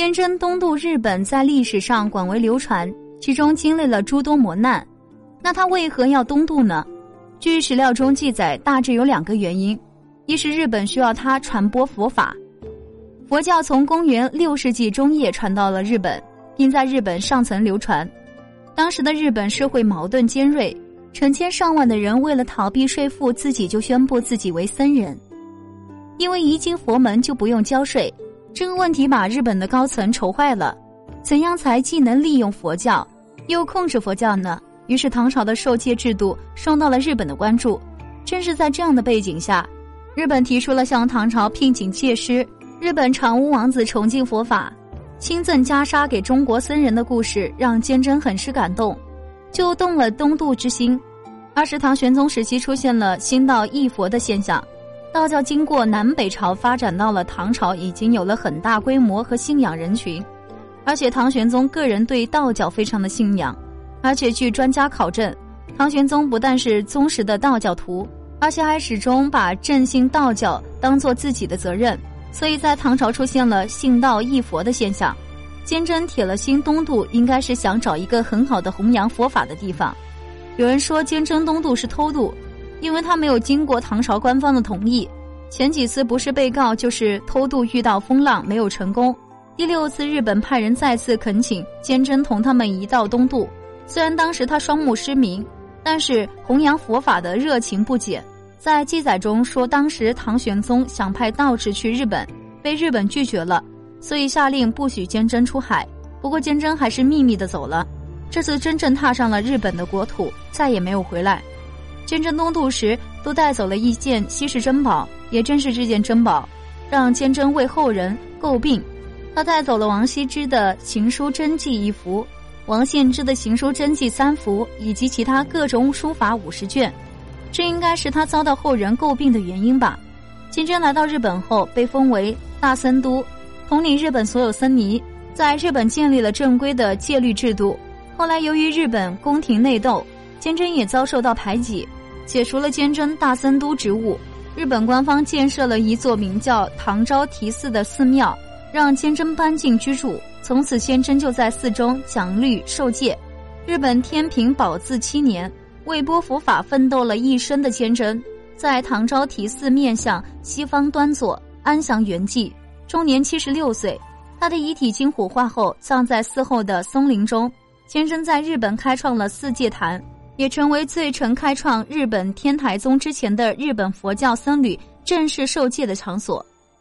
天真东渡日本在历史上广为流传，其中经历了诸多磨难。那他为何要东渡呢？据史料中记载，大致有两个原因：一是日本需要他传播佛法，佛教从公元六世纪中叶传到了日本，并在日本上层流传。当时的日本社会矛盾尖锐，成千上万的人为了逃避税赋，自己就宣布自己为僧人，因为一进佛门就不用交税。这个问题把日本的高层愁坏了，怎样才既能利用佛教，又控制佛教呢？于是唐朝的受戒制度受到了日本的关注。正是在这样的背景下，日本提出了向唐朝聘请戒师。日本长屋王子崇敬佛法，亲赠袈裟给中国僧人的故事让坚贞很是感动，就动了东渡之心。二是唐玄宗时期出现了新道义佛的现象。道教经过南北朝发展到了唐朝，已经有了很大规模和信仰人群，而且唐玄宗个人对道教非常的信仰，而且据专家考证，唐玄宗不但是忠实的道教徒，而且还始终把振兴道教当做自己的责任，所以在唐朝出现了信道义佛的现象。坚贞铁了心东渡，应该是想找一个很好的弘扬佛法的地方。有人说坚贞东渡是偷渡。因为他没有经过唐朝官方的同意，前几次不是被告就是偷渡遇到风浪没有成功，第六次日本派人再次恳请坚贞同他们一道东渡。虽然当时他双目失明，但是弘扬佛法的热情不减。在记载中说，当时唐玄宗想派道士去日本，被日本拒绝了，所以下令不许坚贞出海。不过坚贞还是秘密的走了。这次真正踏上了日本的国土，再也没有回来。坚贞东渡时，都带走了一件稀世珍宝，也正是这件珍宝，让坚贞为后人诟病。他带走了王羲之的行书真迹一幅，王献之的行书真迹三幅，以及其他各种书法五十卷。这应该是他遭到后人诟病的原因吧。坚贞来到日本后，被封为大僧都，统领日本所有僧尼，在日本建立了正规的戒律制度。后来由于日本宫廷内斗，坚贞也遭受到排挤。解除了坚贞大僧都职务，日本官方建设了一座名叫唐招提寺的寺庙，让坚贞搬进居住。从此，坚贞就在寺中讲律受戒。日本天平宝字七年，为播佛法奋斗了一生的坚贞，在唐招提寺面向西方端坐，安详圆寂，终年七十六岁。他的遗体经火化后，葬在寺后的松林中。坚贞在日本开创了四戒坛。也成为最曾开创日本天台宗之前的日本佛教僧侣正式受戒的场所。